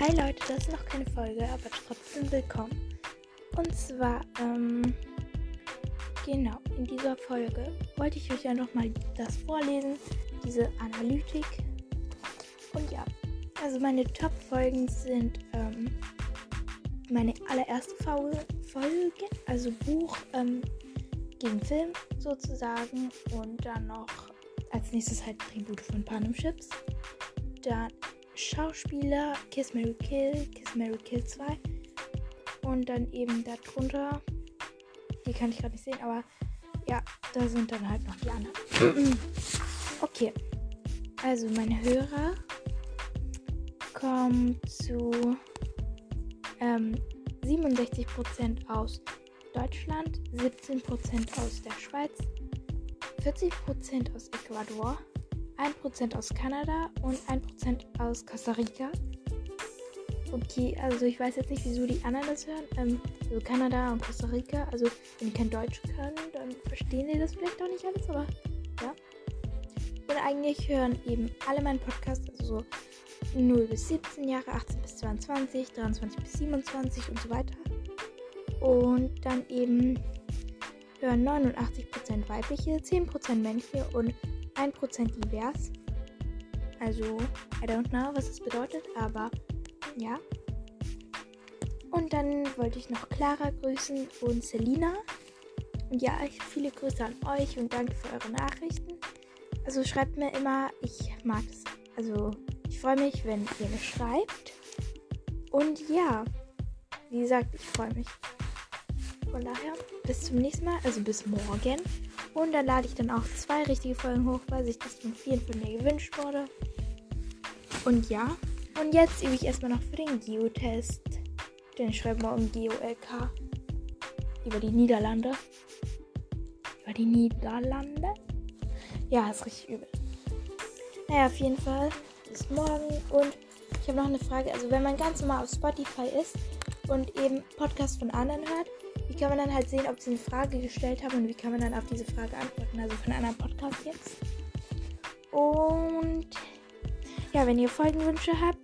Hi Leute, das ist noch keine Folge, aber trotzdem willkommen. Und zwar, ähm, genau, in dieser Folge wollte ich euch ja nochmal das vorlesen, diese Analytik. Und ja, also meine Top-Folgen sind, ähm, meine allererste Folge, also Buch ähm, gegen Film sozusagen. Und dann noch als nächstes halt Tribute von Panem Chips. Dann Schauspieler Kiss Mary Kill, Kiss Mary Kill 2. Und dann eben darunter, die kann ich gerade nicht sehen, aber ja, da sind dann halt noch die anderen. okay. Also meine Hörer kommen zu ähm, 67% aus Deutschland, 17% aus der Schweiz, 40% aus Ecuador, 1% aus Kanada und 1% aus Costa Rica. Okay, also ich weiß jetzt nicht, wieso die anderen das hören. Ähm, also Kanada und Costa Rica. Also wenn die kein Deutsch können, dann verstehen die das vielleicht auch nicht alles, aber ja. Und eigentlich hören eben alle meinen Podcasts, also so 0 bis 17 Jahre, 18 bis 22, 23 bis 27 und so weiter. Und dann eben hören 89% weibliche, 10% männliche und 1% divers. Also, I don't know, was das bedeutet, aber ja. Und dann wollte ich noch Clara grüßen und Selina. Und ja, viele Grüße an euch und danke für eure Nachrichten. Also schreibt mir immer, ich mag es. Also ich freue mich, wenn ihr mir schreibt. Und ja, wie gesagt, ich freue mich. Von daher, bis zum nächsten Mal, also bis morgen. Und dann lade ich dann auch zwei richtige Folgen hoch, weil sich das von vielen von mir gewünscht wurde. Und ja. Und jetzt übe ich erstmal noch für den Geotest. Denn ich schreibe morgen GeoLK. Über die Niederlande. Über die Niederlande? Ja, ist richtig übel. Naja, auf jeden Fall. Bis morgen. Und ich habe noch eine Frage. Also, wenn man ganz normal auf Spotify ist und eben Podcasts von anderen hört, wie kann man dann halt sehen, ob sie eine Frage gestellt haben und wie kann man dann auf diese Frage antworten? Also von einem Podcast jetzt. Und ja, wenn ihr Folgenwünsche habt,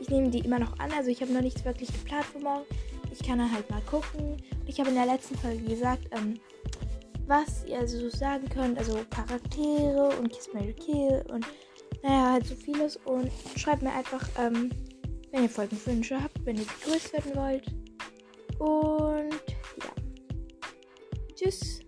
ich nehme die immer noch an. Also ich habe noch nichts wirklich geplant für morgen. Ich kann dann halt mal gucken. Ich habe in der letzten Folge gesagt, ähm, was ihr also so sagen könnt. Also Charaktere und Kiss Mary Kill und naja, halt so vieles. Und schreibt mir einfach, ähm, wenn ihr Folgenwünsche habt, wenn ihr begrüßt werden wollt. Und Tschüss.